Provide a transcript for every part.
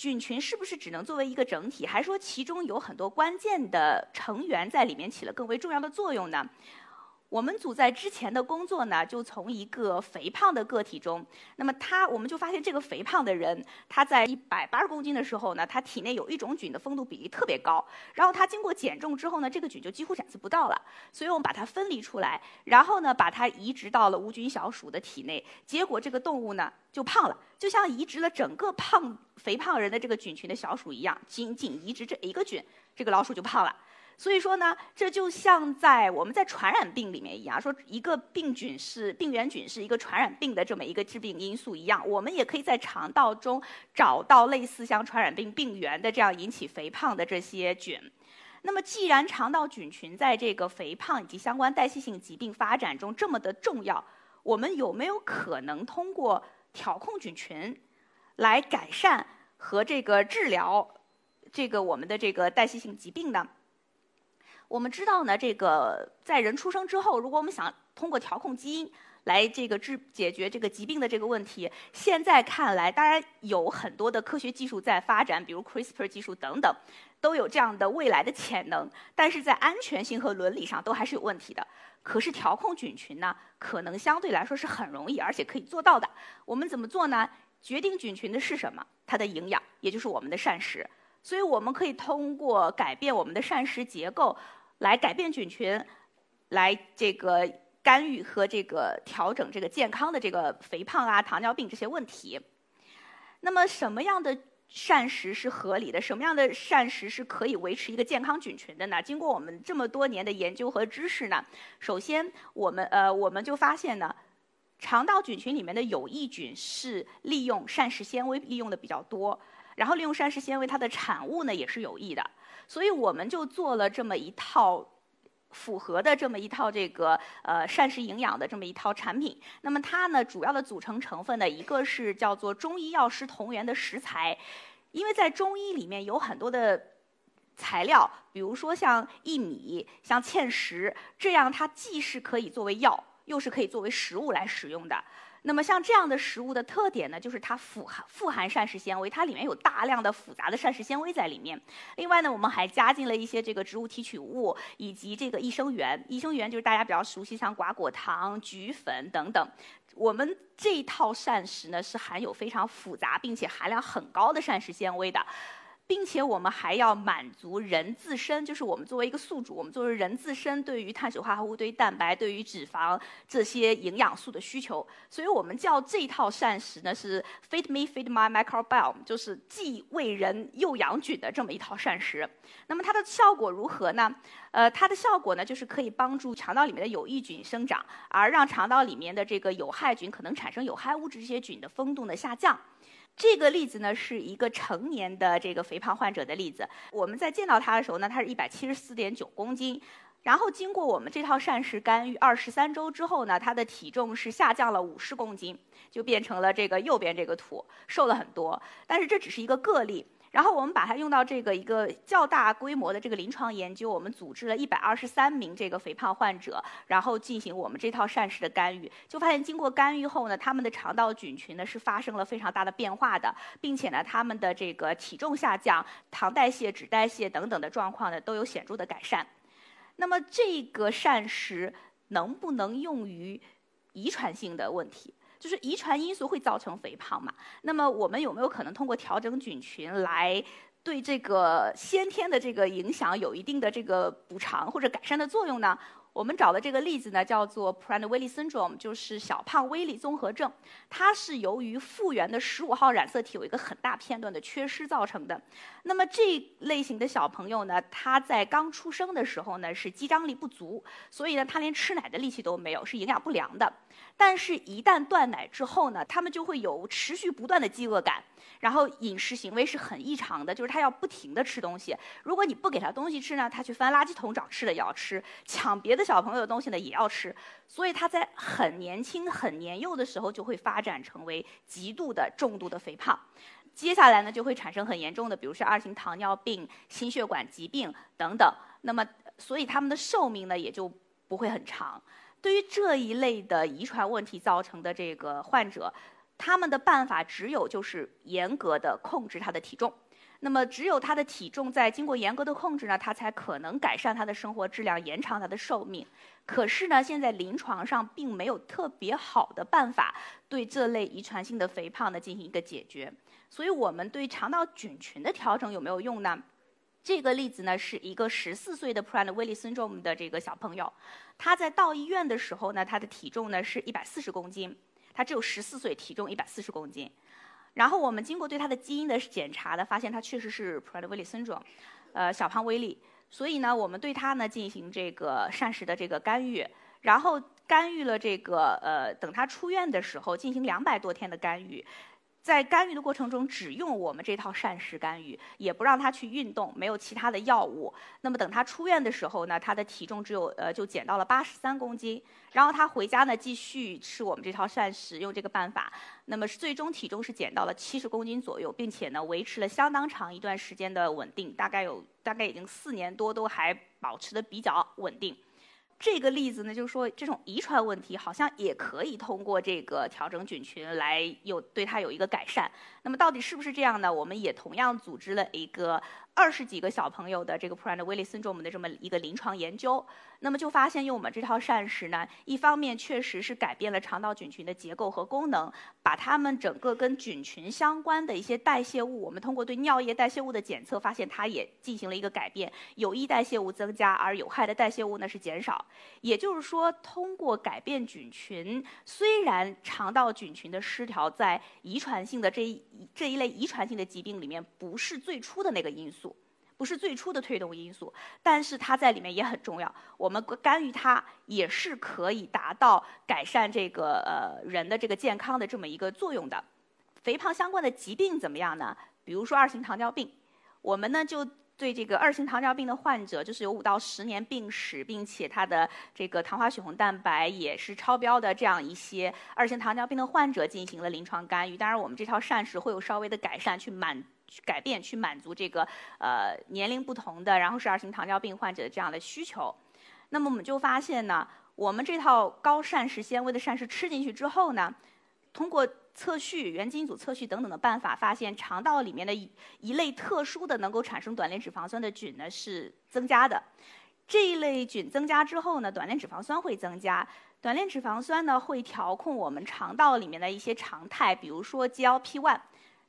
菌群是不是只能作为一个整体，还是说其中有很多关键的成员在里面起了更为重要的作用呢？我们组在之前的工作呢，就从一个肥胖的个体中，那么他我们就发现这个肥胖的人，他在一百八十公斤的时候呢，他体内有一种菌的丰度比例特别高，然后他经过减重之后呢，这个菌就几乎展示不到了，所以我们把它分离出来，然后呢，把它移植到了无菌小鼠的体内，结果这个动物呢就胖了，就像移植了整个胖肥胖人的这个菌群的小鼠一样，仅仅移植这一个菌，这个老鼠就胖了。所以说呢，这就像在我们在传染病里面一样，说一个病菌是病原菌是一个传染病的这么一个致病因素一样，我们也可以在肠道中找到类似像传染病病原的这样引起肥胖的这些菌。那么，既然肠道菌群在这个肥胖以及相关代谢性疾病发展中这么的重要，我们有没有可能通过调控菌群来改善和这个治疗这个我们的这个代谢性疾病呢？我们知道呢，这个在人出生之后，如果我们想通过调控基因来这个治解决这个疾病的这个问题，现在看来，当然有很多的科学技术在发展，比如 CRISPR 技术等等，都有这样的未来的潜能，但是在安全性和伦理上都还是有问题的。可是调控菌群呢，可能相对来说是很容易，而且可以做到的。我们怎么做呢？决定菌群的是什么？它的营养，也就是我们的膳食。所以我们可以通过改变我们的膳食结构。来改变菌群，来这个干预和这个调整这个健康的这个肥胖啊、糖尿病这些问题。那么什么样的膳食是合理的？什么样的膳食是可以维持一个健康菌群的呢？经过我们这么多年的研究和知识呢，首先我们呃我们就发现呢，肠道菌群里面的有益菌是利用膳食纤维利用的比较多，然后利用膳食纤维它的产物呢也是有益的。所以我们就做了这么一套符合的这么一套这个呃膳食营养的这么一套产品。那么它呢主要的组成成分呢，一个是叫做中医药师同源的食材，因为在中医里面有很多的材料，比如说像薏米、像芡实，这样它既是可以作为药，又是可以作为食物来使用的。那么像这样的食物的特点呢，就是它富含富含膳食纤维，它里面有大量的复杂的膳食纤维在里面。另外呢，我们还加进了一些这个植物提取物以及这个益生元。益生元就是大家比较熟悉，像瓜果糖、菊粉等等。我们这套膳食呢，是含有非常复杂并且含量很高的膳食纤维的。并且我们还要满足人自身，就是我们作为一个宿主，我们作为人自身对于碳水化合物、对于蛋白、对于脂肪这些营养素的需求。所以我们叫这套膳食呢是 Feed Me Feed My Microbiome，就是既喂人又养菌的这么一套膳食。那么它的效果如何呢？呃，它的效果呢就是可以帮助肠道里面的有益菌生长，而让肠道里面的这个有害菌可能产生有害物质这些菌的风度呢下降。这个例子呢，是一个成年的这个肥胖患者的例子。我们在见到他的时候呢，他是一百七十四点九公斤，然后经过我们这套膳食干预二十三周之后呢，他的体重是下降了五十公斤，就变成了这个右边这个图，瘦了很多。但是这只是一个个例。然后我们把它用到这个一个较大规模的这个临床研究，我们组织了一百二十三名这个肥胖患者，然后进行我们这套膳食的干预，就发现经过干预后呢，他们的肠道菌群呢是发生了非常大的变化的，并且呢，他们的这个体重下降、糖代谢、脂代谢等等的状况呢都有显著的改善。那么这个膳食能不能用于遗传性的问题？就是遗传因素会造成肥胖嘛？那么我们有没有可能通过调整菌群来对这个先天的这个影响有一定的这个补偿或者改善的作用呢？我们找的这个例子呢，叫做 Prader-Willi syndrome，就是小胖威利综合症。它是由于复原的十五号染色体有一个很大片段的缺失造成的。那么这类型的小朋友呢，他在刚出生的时候呢是肌张力不足，所以呢他连吃奶的力气都没有，是营养不良的。但是，一旦断奶之后呢，他们就会有持续不断的饥饿感，然后饮食行为是很异常的，就是他要不停的吃东西。如果你不给他东西吃呢，他去翻垃圾桶找吃的也要吃，抢别的小朋友的东西呢也要吃。所以他在很年轻、很年幼的时候就会发展成为极度的重度的肥胖。接下来呢，就会产生很严重的，比如说二型糖尿病、心血管疾病等等。那么，所以他们的寿命呢也就不会很长。对于这一类的遗传问题造成的这个患者，他们的办法只有就是严格的控制他的体重。那么，只有他的体重在经过严格的控制呢，他才可能改善他的生活质量，延长他的寿命。可是呢，现在临床上并没有特别好的办法对这类遗传性的肥胖呢进行一个解决。所以我们对肠道菌群的调整有没有用呢？这个例子呢，是一个十四岁的 Prader-Willi syndrome 的这个小朋友，他在到医院的时候呢，他的体重呢是一百四十公斤，他只有十四岁，体重一百四十公斤。然后我们经过对他的基因的检查呢，发现他确实是 Prader-Willi syndrome，呃，小胖威利。所以呢，我们对他呢进行这个膳食的这个干预，然后干预了这个呃，等他出院的时候进行两百多天的干预。在干预的过程中，只用我们这套膳食干预，也不让他去运动，没有其他的药物。那么等他出院的时候呢，他的体重只有呃就减到了八十三公斤。然后他回家呢，继续吃我们这套膳食，用这个办法。那么最终体重是减到了七十公斤左右，并且呢维持了相当长一段时间的稳定，大概有大概已经四年多都还保持的比较稳定。这个例子呢，就是说这种遗传问题好像也可以通过这个调整菌群来有对它有一个改善。那么到底是不是这样呢？我们也同样组织了一个。二十几个小朋友的这个 Prader-Willi syndrome 的这么一个临床研究，那么就发现用我们这套膳食呢，一方面确实是改变了肠道菌群的结构和功能，把它们整个跟菌群相关的一些代谢物，我们通过对尿液代谢物的检测，发现它也进行了一个改变，有益代谢物增加，而有害的代谢物呢是减少。也就是说，通过改变菌群，虽然肠道菌群的失调在遗传性的这一这一类遗传性的疾病里面不是最初的那个因素。不是最初的推动因素，但是它在里面也很重要。我们干预它也是可以达到改善这个呃人的这个健康的这么一个作用的。肥胖相关的疾病怎么样呢？比如说二型糖尿病，我们呢就对这个二型糖尿病的患者，就是有五到十年病史，并且他的这个糖化血红蛋白也是超标的这样一些二型糖尿病的患者进行了临床干预。当然，我们这套膳食会有稍微的改善，去满。去改变，去满足这个呃年龄不同的，然后是二型糖尿病患者的这样的需求。那么我们就发现呢，我们这套高膳食纤维的膳食吃进去之后呢，通过测序、原基因组测序等等的办法，发现肠道里面的一一类特殊的能够产生短链脂肪酸的菌呢是增加的。这一类菌增加之后呢，短链脂肪酸会增加。短链脂肪酸呢会调控我们肠道里面的一些常态，比如说 GLP-1。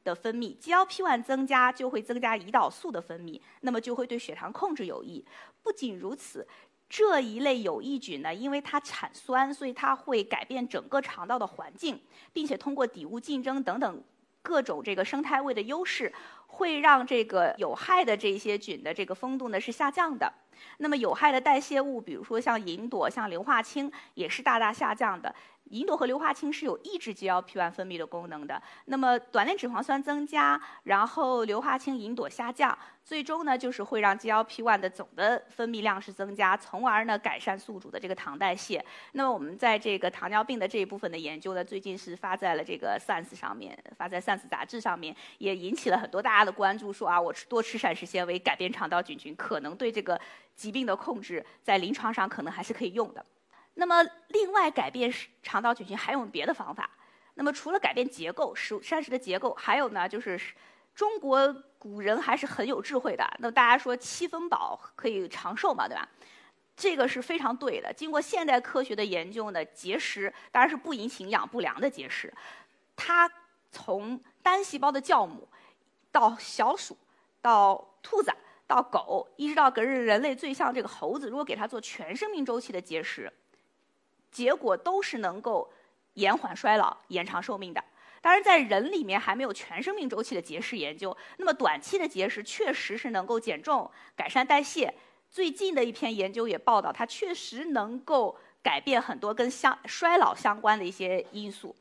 的分泌，GLP-1 增加就会增加胰岛素的分泌，那么就会对血糖控制有益。不仅如此，这一类有益菌呢，因为它产酸，所以它会改变整个肠道的环境，并且通过底物竞争等等各种这个生态位的优势，会让这个有害的这些菌的这个风度呢是下降的。那么有害的代谢物，比如说像吲哚、像硫化氢，也是大大下降的。吲哚和硫化氢是有抑制 GLP-1 分泌的功能的。那么短链脂肪酸增加，然后硫化氢、吲哚下降，最终呢就是会让 GLP-1 的总的分泌量是增加，从而呢改善宿主的这个糖代谢。那么我们在这个糖尿病的这一部分的研究呢，最近是发在了这个 Science 上面，发在 Science 杂志上面，也引起了很多大家的关注，说啊，我吃多吃膳食纤维，改变肠道菌群，可能对这个疾病的控制在临床上可能还是可以用的。那么，另外改变肠道菌群还有别的方法。那么，除了改变结构，食膳食的结构，还有呢，就是中国古人还是很有智慧的。那大家说七分饱可以长寿嘛，对吧？这个是非常对的。经过现代科学的研究呢，节食当然是不引起营养不良的节食。它从单细胞的酵母到小鼠到兔子。到狗，一直到跟人类最像这个猴子，如果给它做全生命周期的节食，结果都是能够延缓衰老、延长寿命的。当然，在人里面还没有全生命周期的节食研究。那么短期的节食确实是能够减重、改善代谢。最近的一篇研究也报道，它确实能够改变很多跟相衰老相关的一些因素。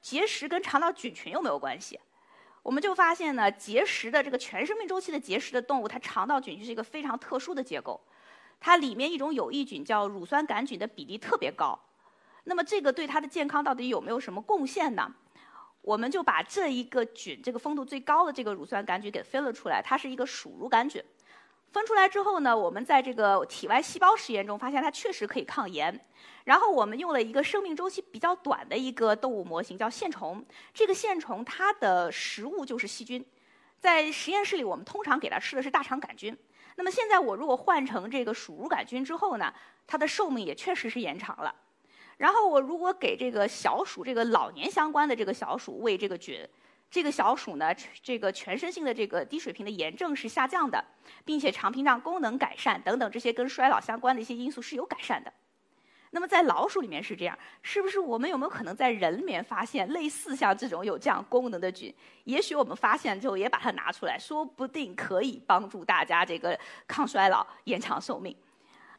节食跟肠道菌群有没有关系？我们就发现呢，结石的这个全生命周期的结石的动物，它肠道菌群是一个非常特殊的结构。它里面一种有益菌叫乳酸杆菌的比例特别高。那么这个对它的健康到底有没有什么贡献呢？我们就把这一个菌，这个风度最高的这个乳酸杆菌给分了出来，它是一个鼠乳杆菌。分出来之后呢，我们在这个体外细胞实验中发现它确实可以抗炎。然后我们用了一个生命周期比较短的一个动物模型，叫线虫。这个线虫它的食物就是细菌，在实验室里我们通常给它吃的是大肠杆菌。那么现在我如果换成这个鼠乳杆菌之后呢，它的寿命也确实是延长了。然后我如果给这个小鼠，这个老年相关的这个小鼠喂这个菌，这个小鼠呢，这个全身性的这个低水平的炎症是下降的，并且肠屏障功能改善等等这些跟衰老相关的一些因素是有改善的。那么在老鼠里面是这样，是不是我们有没有可能在人里面发现类似像这种有这样功能的菌？也许我们发现之后也把它拿出来，说不定可以帮助大家这个抗衰老、延长寿命。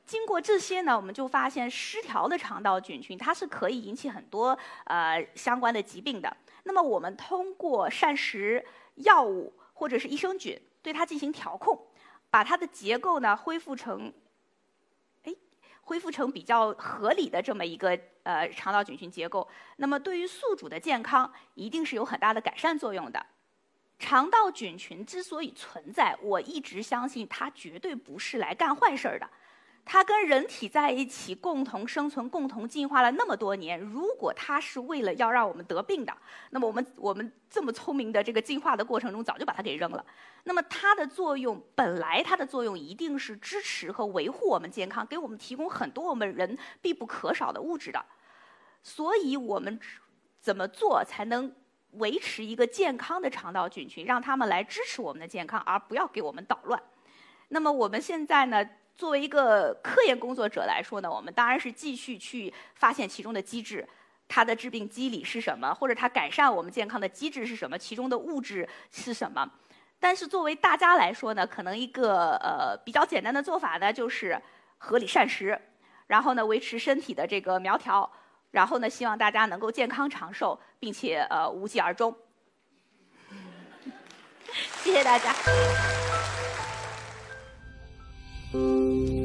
经过这些呢，我们就发现失调的肠道菌群，它是可以引起很多呃相关的疾病的。那么我们通过膳食、药物或者是益生菌对它进行调控，把它的结构呢恢复成，哎，恢复成比较合理的这么一个呃肠道菌群结构。那么对于宿主的健康，一定是有很大的改善作用的。肠道菌群之所以存在，我一直相信它绝对不是来干坏事儿的。它跟人体在一起共同生存、共同进化了那么多年。如果它是为了要让我们得病的，那么我们我们这么聪明的这个进化的过程中，早就把它给扔了。那么它的作用本来它的作用一定是支持和维护我们健康，给我们提供很多我们人必不可少的物质的。所以我们怎么做才能维持一个健康的肠道菌群，让他们来支持我们的健康，而不要给我们捣乱？那么我们现在呢？作为一个科研工作者来说呢，我们当然是继续去发现其中的机制，它的致病机理是什么，或者它改善我们健康的机制是什么，其中的物质是什么。但是作为大家来说呢，可能一个呃比较简单的做法呢，就是合理膳食，然后呢维持身体的这个苗条，然后呢希望大家能够健康长寿，并且呃无疾而终。谢谢大家。Thank you.